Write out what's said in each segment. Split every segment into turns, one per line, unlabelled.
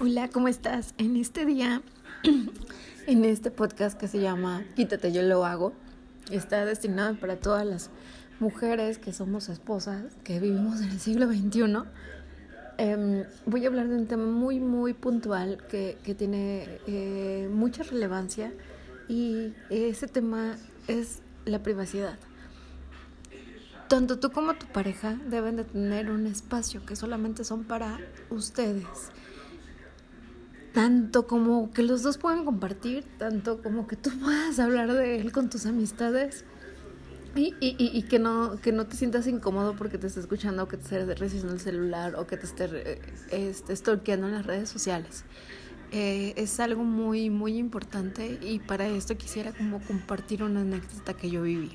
Hola, ¿cómo estás? En este día, en este podcast que se llama Quítate, yo lo hago, está destinado para todas las mujeres que somos esposas, que vivimos en el siglo XXI. Em, voy a hablar de un tema muy, muy puntual que, que tiene eh, mucha relevancia y ese tema es la privacidad. Tanto tú como tu pareja deben de tener un espacio que solamente son para ustedes tanto como que los dos puedan compartir, tanto como que tú puedas hablar de él con tus amistades y, y, y, que, no, que no te sientas incómodo porque te esté escuchando o que te esté recibiendo el celular o que te esté eh, este, stalkeando en las redes sociales. Eh, es algo muy, muy importante y para esto quisiera como compartir una anécdota que yo viví.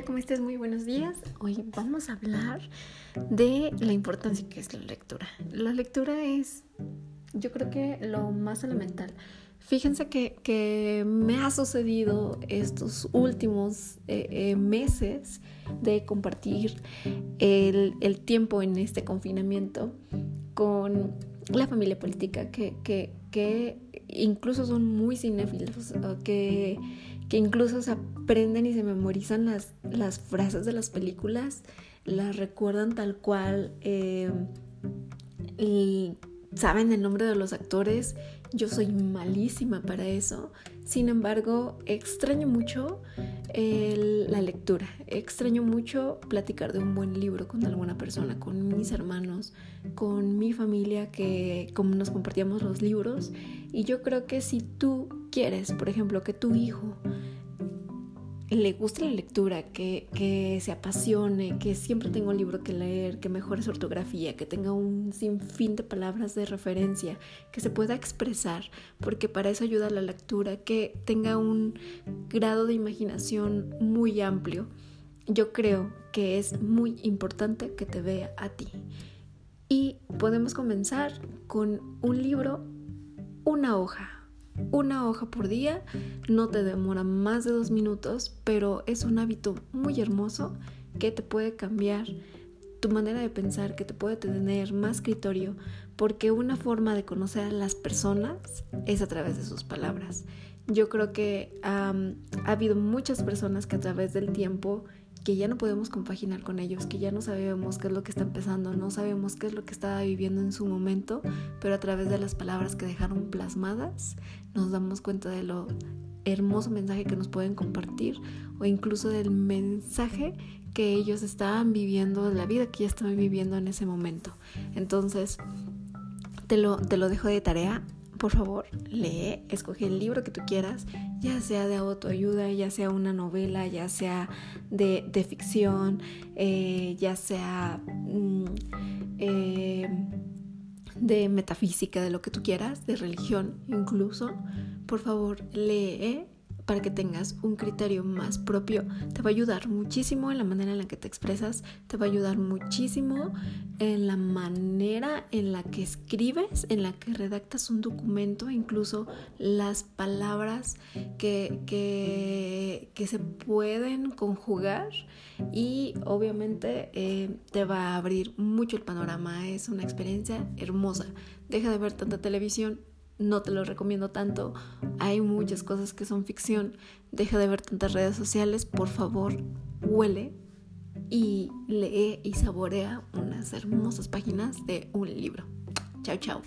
Hola, ¿cómo estás? Muy buenos días. Hoy vamos a hablar de la importancia que es la lectura. La lectura es, yo creo que lo más elemental. Fíjense que, me ha sucedido estos últimos eh, eh, meses de compartir el, tiempo en este confinamiento con la familia política que, que incluso son muy cinéfilos, que que incluso se aprenden y se memorizan las, las frases de las películas, las recuerdan tal cual, eh, y saben el nombre de los actores. Yo soy malísima para eso. Sin embargo, extraño mucho la lectura. Extraño mucho platicar de un buen libro con alguna persona, con mis hermanos, con mi familia, que como nos compartíamos los libros. Y yo creo que si tú quieres, por ejemplo, que tu hijo le guste la lectura, que, que, se apasione, que siempre tenga un libro que leer, que mejore su ortografía, que tenga un sinfín de palabras de referencia, que se pueda expresar, porque para eso ayuda la lectura, que tenga un grado de imaginación muy amplio. Yo creo que es muy importante que te vea a ti. Y podemos comenzar con un libro, una hoja una hoja por día, no te demora más de dos minutos, pero es un hábito muy hermoso que te puede cambiar tu manera de pensar, que te puede tener más criterio, porque una forma de conocer a las personas es a través de sus palabras. Yo creo que ha habido muchas personas que a través del tiempo que ya no podemos compaginar con ellos, que ya no sabemos qué es lo que está empezando, no sabemos qué es lo que estaba viviendo en su momento, pero a través de las palabras que dejaron plasmadas nos damos cuenta de lo hermoso mensaje que nos pueden compartir o incluso del mensaje que ellos estaban viviendo, la vida que ya estaban viviendo en ese momento. Entonces, te lo, te lo dejo de tarea por favor, lee, escoge el libro que tú quieras, ya sea de autoayuda, ya sea una novela, ya sea de, ficción, eh, ya sea mm, eh, de metafísica, de lo que tú quieras, de religión incluso. Por favor, lee para que tengas un criterio más propio. Te va a ayudar muchísimo en la manera en la que te expresas, te va a ayudar muchísimo en la manera en la que escribes, en la que redactas un documento, incluso las palabras que, que, se pueden conjugar y obviamente eh, te va a abrir mucho el panorama. Es una experiencia hermosa. Deja de ver tanta televisión, no te lo recomiendo tanto. Hay muchas cosas que son ficción. Deja de ver tantas redes sociales, por favor, huele y lee y saborea unas hermosas páginas de un libro. Chao, chao.